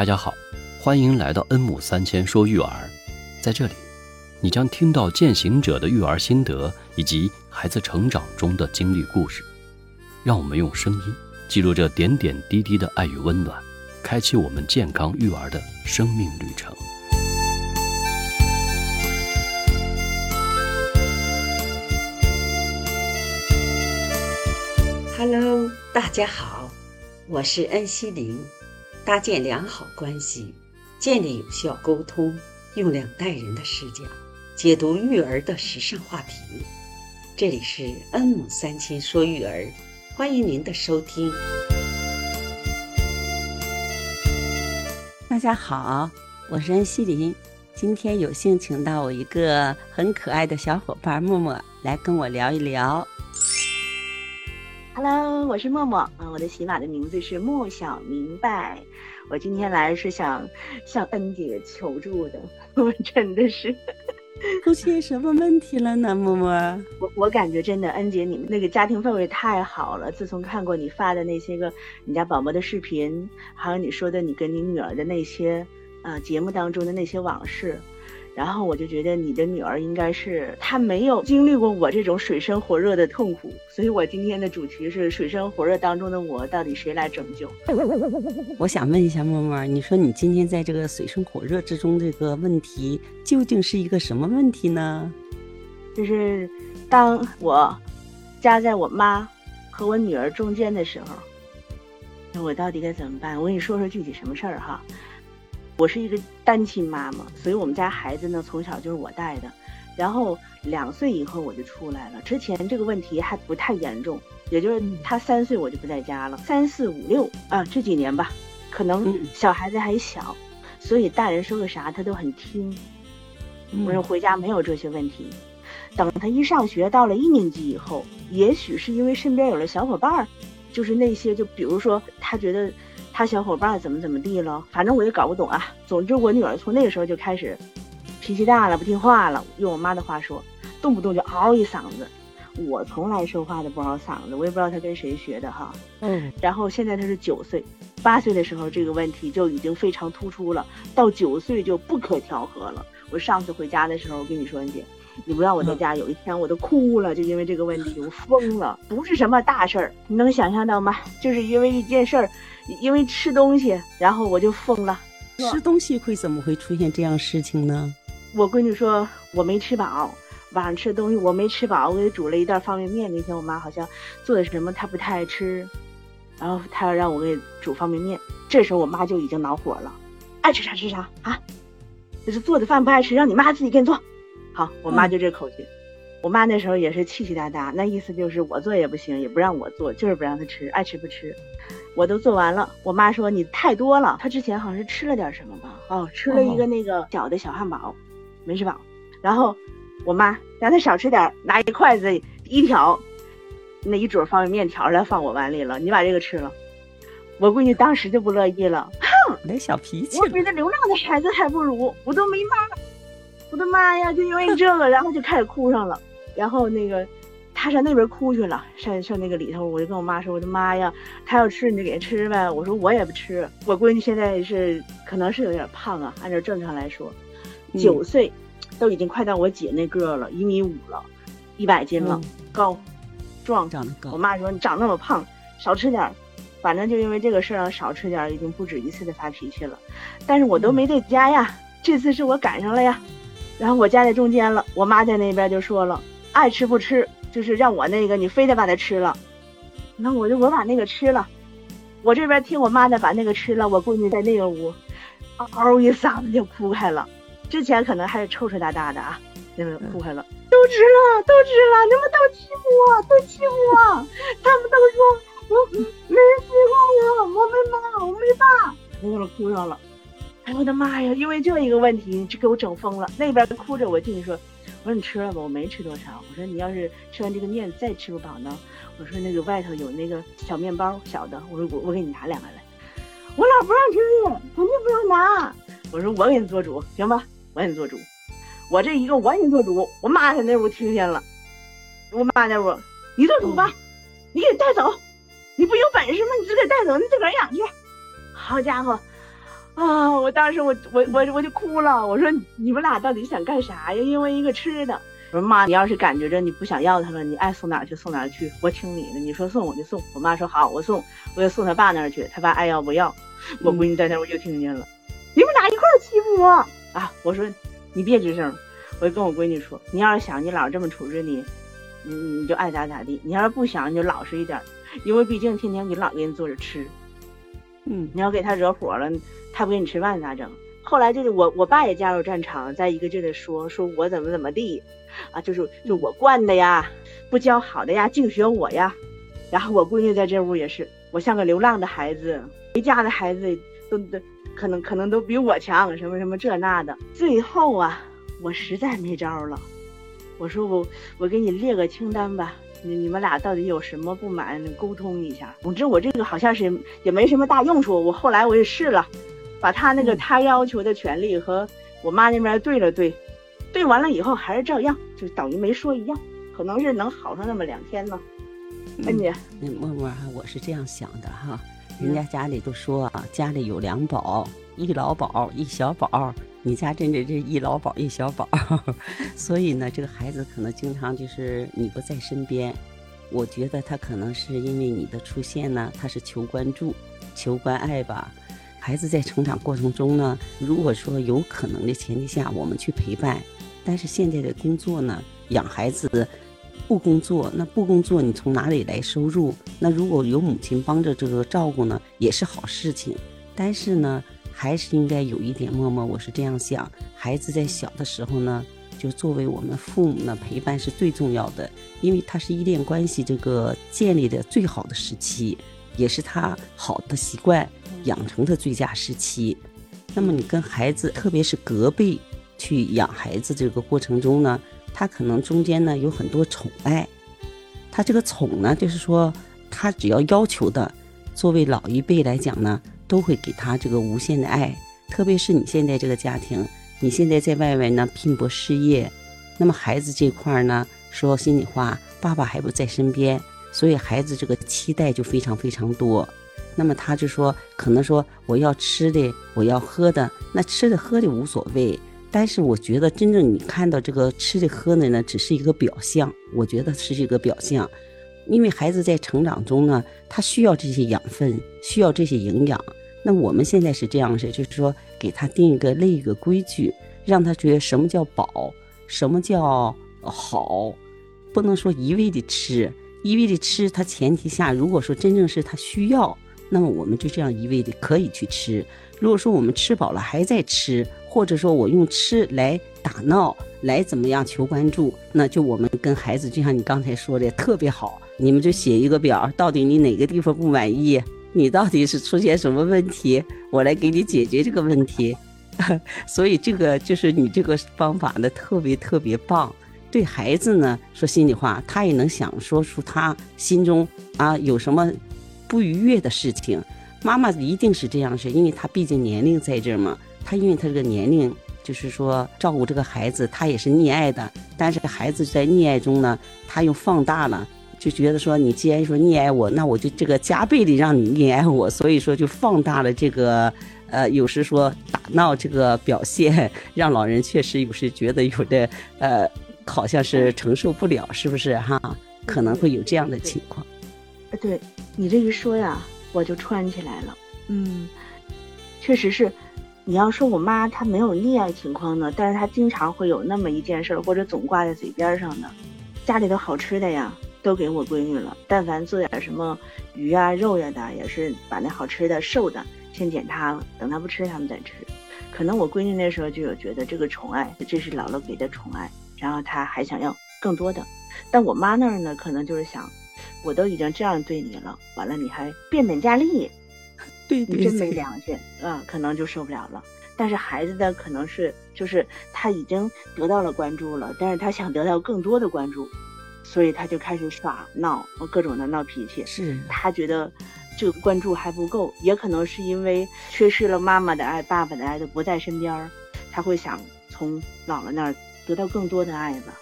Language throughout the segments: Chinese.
大家好，欢迎来到恩母三千说育儿。在这里，你将听到践行者的育儿心得以及孩子成长中的经历故事。让我们用声音记录这点点滴滴的爱与温暖，开启我们健康育儿的生命旅程。Hello，大家好，我是恩熙玲。搭建良好关系，建立有效沟通，用两代人的视角解读育儿的时尚话题。这里是恩母三千说育儿，欢迎您的收听。大家好，我是恩熙林，今天有幸请到我一个很可爱的小伙伴默默来跟我聊一聊。Hello，我是默默啊，我的喜马的名字是莫小明白。我今天来是想向恩姐求助的，我真的是 出现什么问题了呢？默默，我我感觉真的，恩姐你们那个家庭氛围太好了。自从看过你发的那些个你家宝宝的视频，还有你说的你跟你女儿的那些呃节目当中的那些往事。然后我就觉得你的女儿应该是她没有经历过我这种水深火热的痛苦，所以我今天的主题是水深火热当中的我，到底谁来拯救？我想问一下默默，你说你今天在这个水深火热之中，这个问题究竟是一个什么问题呢？就是当我夹在我妈和我女儿中间的时候，那我到底该怎么办？我跟你说说具体什么事儿哈。我是一个单亲妈妈，所以我们家孩子呢从小就是我带的，然后两岁以后我就出来了。之前这个问题还不太严重，也就是他三岁我就不在家了。三四五六啊这几年吧，可能小孩子还小，所以大人说个啥他都很听。我说回家没有这些问题，等他一上学到了一年级以后，也许是因为身边有了小伙伴儿，就是那些就比如说他觉得。他小伙伴怎么怎么地了？反正我也搞不懂啊。总之，我女儿从那个时候就开始脾气大了，不听话了。用我妈的话说，动不动就嗷一嗓子。我从来说话都不嗷嗓子，我也不知道他跟谁学的哈。嗯。然后现在他是九岁，八岁的时候这个问题就已经非常突出了，到九岁就不可调和了。我上次回家的时候，我跟你说，你姐，你不知道我在家，有一天我都哭了，就因为这个问题，我疯了。不是什么大事儿，你能想象到吗？就是因为一件事儿。因为吃东西，然后我就疯了。吃东西会怎么会出现这样事情呢？我闺女说我没吃饱，晚上吃东西我没吃饱，我给煮了一袋方便面。那天我妈好像做的什么，她不太爱吃，然后她要让我给煮方便面。这时候我妈就已经恼火了，爱吃啥吃啥啊！就是做的饭不爱吃，让你妈自己给你做。好，我妈就这口气。我妈那时候也是气气哒哒，那意思就是我做也不行，也不让我做，就是不让她吃，爱吃不吃。我都做完了，我妈说你太多了。她之前好像是吃了点什么吧？哦，吃了一个那个小的小汉堡，没吃饱。然后我妈让她少吃点，拿一筷子一挑，那一桌方便面条来放我碗里了。你把这个吃了，我闺女当时就不乐意了，哼，来小脾气。我比那流浪的孩子还不如，我都没妈，我的妈呀！就因为这个，然后就开始哭上了，然后那个。他上那边哭去了，上上那个里头，我就跟我妈说：“我的妈呀，他要吃你就给他吃呗。”我说我也不吃。我闺女现在是可能是有点胖啊，按照正常来说，九岁，都已经快到我姐那个了，一米五了，一百斤了，高，壮。长得高。我妈说你长那么胖，少吃点，反正就因为这个事儿少吃点，已经不止一次的发脾气了。但是我都没在家呀，这次是我赶上了呀，然后我夹在中间了，我妈在那边就说了，爱吃不吃。就是让我那个，你非得把它吃了，那我就我把那个吃了，我这边听我妈的把那个吃了，我闺女在那个屋，嗷一嗓子就哭开了。之前可能还是抽抽搭搭的啊，那个哭开了，都吃了，都吃了，你们都欺负我，都欺负我，他们都说我没人喜欢我，我没妈，我没爸，那个哭上了。我的妈呀，因为这一个问题就给我整疯了。那边哭着，我进去说。我说你吃了吧，我没吃多少。我说你要是吃完这个面再吃不饱呢，我说那个外头有那个小面包小的，我说我我给你拿两个来。我老不让吃，肯定不让拿。我说我给你做主，行吧？我给你做主。我这一个我给你做主，我妈在那屋听见了。我妈那屋，你做主吧，你给带走。你不有本事吗？你自个带走，你自个养去。好家伙，啊，啊！我当时我我我我就哭了，我说你们俩到底想干啥呀？因为一个吃的。我说妈，你要是感觉着你不想要他了，你爱送哪儿去送哪儿去，我听你的。你说送我就送。我妈说好，我送，我就送他爸那儿去。他爸爱要不要。我闺女在那我就听见了，你们俩一块儿欺负我啊！我说你别吱声，我就跟我闺女说，你要是想你姥这么处置你，你你就爱咋咋地。你要是不想，你就老实一点，因为毕竟天天你姥给你做着吃。嗯，你要给他惹火了，他不给你吃饭咋整？后来就是我我爸也加入战场，在一个劲的说说我怎么怎么地，啊，就是就我惯的呀，不教好的呀，净学我呀。然后我闺女在这屋也是，我像个流浪的孩子，谁家的孩子都都可能可能都比我强，什么什么这那的。最后啊，我实在没招了，我说我我给你列个清单吧。你你们俩到底有什么不满？沟通一下。总之我这个好像是也没什么大用处。我后来我也试了，把他那个他要求的权利和我妈那边对了对，对完了以后还是照样，就等于没说一样。可能是能好上那么两天呢。恩姐，那默默哈，我是这样想的哈，人家家里都说啊，家里有两宝，一老宝一小宝。你家真的这一老宝一小宝，所以呢，这个孩子可能经常就是你不在身边。我觉得他可能是因为你的出现呢，他是求关注、求关爱吧。孩子在成长过程中呢，如果说有可能的前提下，我们去陪伴。但是现在的工作呢，养孩子不工作，那不工作你从哪里来收入？那如果有母亲帮着这个照顾呢，也是好事情。但是呢。还是应该有一点默默，我是这样想。孩子在小的时候呢，就作为我们父母呢陪伴是最重要的，因为他是依恋关系这个建立的最好的时期，也是他好的习惯养成的最佳时期。那么你跟孩子，特别是隔辈去养孩子这个过程中呢，他可能中间呢有很多宠爱，他这个宠呢，就是说他只要要求的，作为老一辈来讲呢。都会给他这个无限的爱，特别是你现在这个家庭，你现在在外面呢拼搏事业，那么孩子这块呢，说心里话，爸爸还不在身边，所以孩子这个期待就非常非常多。那么他就说，可能说我要吃的，我要喝的，那吃的喝的无所谓，但是我觉得真正你看到这个吃的喝的呢，只是一个表象，我觉得是一个表象。因为孩子在成长中呢，他需要这些养分，需要这些营养。那我们现在是这样式，就是说给他定一个立一个规矩，让他觉得什么叫饱，什么叫好，不能说一味的吃，一味的吃。他前提下，如果说真正是他需要，那么我们就这样一味的可以去吃。如果说我们吃饱了还在吃，或者说我用吃来打闹，来怎么样求关注，那就我们跟孩子就像你刚才说的特别好。你们就写一个表，到底你哪个地方不满意？你到底是出现什么问题？我来给你解决这个问题。所以这个就是你这个方法呢，特别特别棒。对孩子呢，说心里话，他也能想说出他心中啊有什么不愉悦的事情。妈妈一定是这样是，因为她毕竟年龄在这儿嘛。她因为她这个年龄，就是说照顾这个孩子，她也是溺爱的。但是孩子在溺爱中呢，他又放大了。就觉得说，你既然说溺爱我，那我就这个加倍的让你溺爱我，所以说就放大了这个，呃，有时说打闹这个表现，让老人确实有时觉得有的，呃，好像是承受不了，是不是哈？可能会有这样的情况。呃，对你这一说呀，我就串起来了。嗯，确实是，你要说我妈她没有溺爱情况呢，但是她经常会有那么一件事儿，或者总挂在嘴边上的，家里头好吃的呀。都给我闺女了，但凡做点什么鱼啊、肉呀的，也是把那好吃的、瘦的先点她了，等她不吃，他们再吃。可能我闺女那时候就有觉得这个宠爱，这是姥姥给的宠爱，然后她还想要更多的。但我妈那儿呢，可能就是想，我都已经这样对你了，完了你还变本加厉，对你真没良心啊，可能就受不了了。但是孩子的可能是，就是他已经得到了关注了，但是他想得到更多的关注。所以他就开始耍闹，各种的闹脾气。是他觉得这个关注还不够，也可能是因为缺失了妈妈的爱、爸爸的爱，都不在身边儿，他会想从姥姥那儿得到更多的爱吧。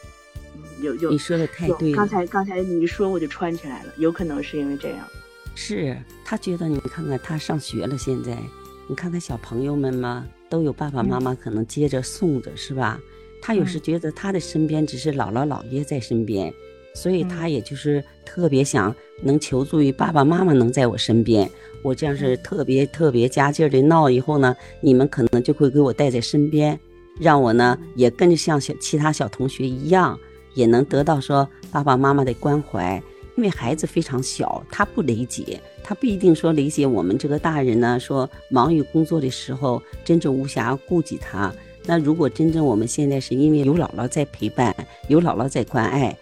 有有，你说的太对了。刚才刚才你一说，我就穿起来了，有可能是因为这样。是他觉得你看看他上学了，现在你看看小朋友们嘛，都有爸爸妈妈可能接着送着，是吧？他有时觉得他的身边只是姥姥姥爷在身边，所以他也就是特别想能求助于爸爸妈妈能在我身边。我这样是特别特别加劲儿的闹以后呢，你们可能就会给我带在身边，让我呢也跟着像小其他小同学一样，也能得到说爸爸妈妈的关怀。因为孩子非常小，他不理解，他不一定说理解我们这个大人呢。说忙于工作的时候，真正无暇顾及他。那如果真正我们现在是因为有姥姥在陪伴，有姥姥在关爱，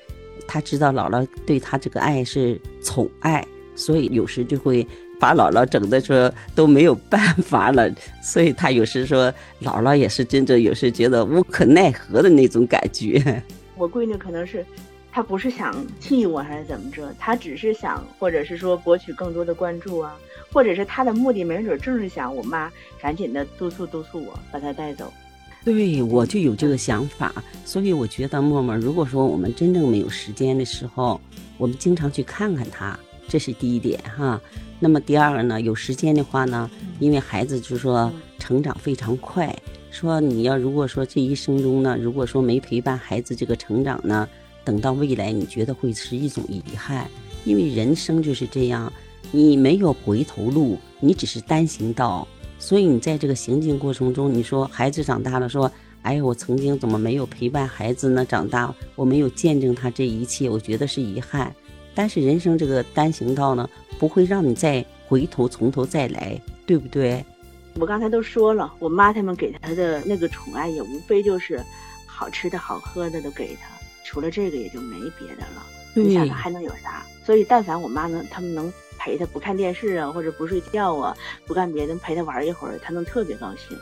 他知道姥姥对他这个爱是宠爱，所以有时就会把姥姥整的说都没有办法了。所以他有时说姥姥也是真正有时觉得无可奈何的那种感觉。我闺女可能是。她不是想气我还是怎么着，她只是想，或者是说博取更多的关注啊，或者是她的目的没准正是想我妈赶紧的督促督促我把她带走。对，我就有这个想法，所以我觉得默默，如果说我们真正没有时间的时候，我们经常去看看她，这是第一点哈。那么第二个呢，有时间的话呢，因为孩子就是说成长非常快，说你要如果说这一生中呢，如果说没陪伴孩子这个成长呢。等到未来，你觉得会是一种遗憾，因为人生就是这样，你没有回头路，你只是单行道，所以你在这个行进过程中，你说孩子长大了，说，哎，我曾经怎么没有陪伴孩子呢？长大我没有见证他这一切，我觉得是遗憾。但是人生这个单行道呢，不会让你再回头从头再来，对不对？我刚才都说了，我妈他们给他的那个宠爱，也无非就是好吃的好喝的都给他。除了这个也就没别的了，你想他还能有啥？所以但凡我妈能，他们能陪他不看电视啊，或者不睡觉啊，不干别的，陪他玩一会儿，他能特别高兴。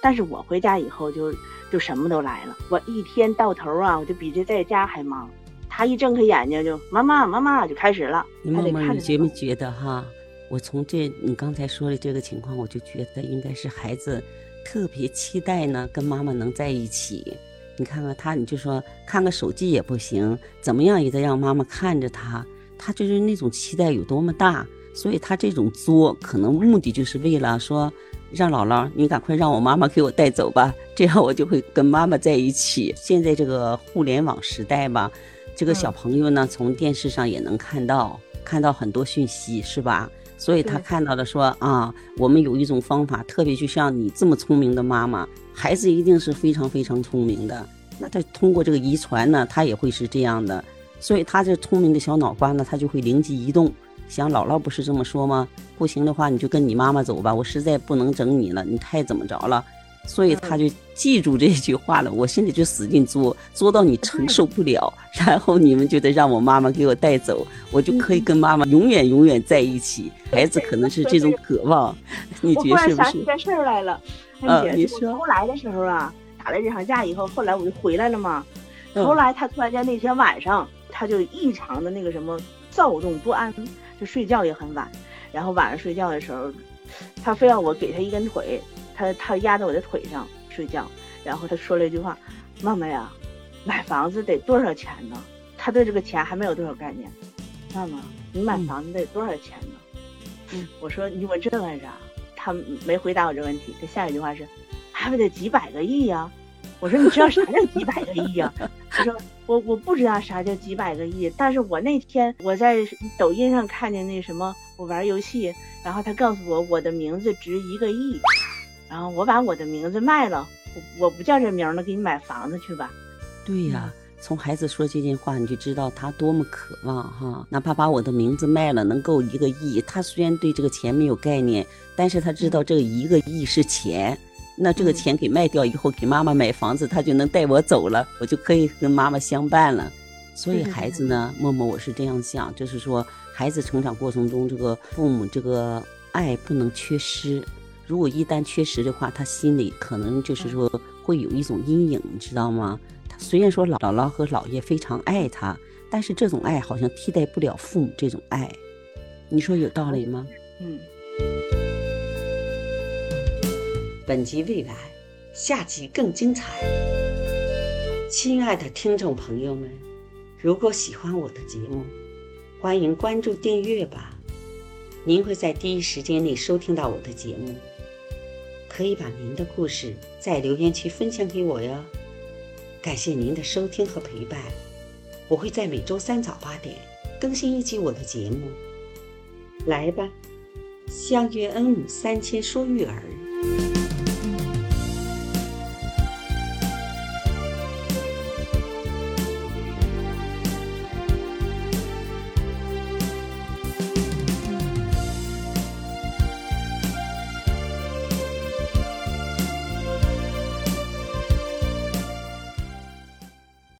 但是我回家以后就就什么都来了，我一天到头啊，我就比这在家还忙。他一睁开眼睛就妈妈妈妈就开始了。妈妈，你觉没觉得哈？我从这你刚才说的这个情况，我就觉得应该是孩子特别期待呢，跟妈妈能在一起。你看看他，你就说看个手机也不行，怎么样也得让妈妈看着他。他就是那种期待有多么大，所以他这种作可能目的就是为了说，让姥姥你赶快让我妈妈给我带走吧，这样我就会跟妈妈在一起。现在这个互联网时代吧，这个小朋友呢，从电视上也能看到看到很多讯息，是吧？所以他看到了说啊，我们有一种方法，特别就像你这么聪明的妈妈。孩子一定是非常非常聪明的，那他通过这个遗传呢，他也会是这样的，所以他这聪明的小脑瓜呢，他就会灵机一动，想姥姥不是这么说吗？不行的话，你就跟你妈妈走吧，我实在不能整你了，你太怎么着了？所以他就记住这句话了，我心里就使劲作，作到你承受不了，然后你们就得让我妈妈给我带走，我就可以跟妈妈永远永远在一起。孩子可能是这种渴望，你觉得 是不是？我想起件事来了，你说后来的时候啊，打了这场架以后，后来我就回来了嘛。后来他突然间那天晚上，他就异常的那个什么躁动不安，就睡觉也很晚，然后晚上睡觉的时候，他非要我给他一根腿。他他压在我的腿上睡觉，然后他说了一句话：“妈妈呀，买房子得多少钱呢？”他对这个钱还没有多少概念。妈妈，你买房子得多少钱呢？嗯，我说你问这干啥？他没回答我这问题。他下一句话是：“还不得几百个亿呀？”我说：“你知道啥叫几百个亿呀？” 他说：“我我不知道啥叫几百个亿，但是我那天我在抖音上看见那什么，我玩游戏，然后他告诉我我的名字值一个亿。”然后我把我的名字卖了，我我不叫这名了，给你买房子去吧。对呀，从孩子说这件话，你就知道他多么渴望哈。哪怕把我的名字卖了，能够一个亿，他虽然对这个钱没有概念，但是他知道这一个亿是钱。那这个钱给卖掉以后，给妈妈买房子，他就能带我走了，我就可以跟妈妈相伴了。所以孩子呢，默默我是这样想，就是说孩子成长过程中，这个父母这个爱不能缺失。如果一旦缺失的话，他心里可能就是说会有一种阴影，你知道吗？他虽然说姥姥和姥爷非常爱他，但是这种爱好像替代不了父母这种爱，你说有道理吗？嗯。本集未完，下集更精彩。亲爱的听众朋友们，如果喜欢我的节目，欢迎关注订阅吧，您会在第一时间内收听到我的节目。可以把您的故事在留言区分享给我哟。感谢您的收听和陪伴，我会在每周三早八点更新一集我的节目。来吧，相约恩母三千说育儿。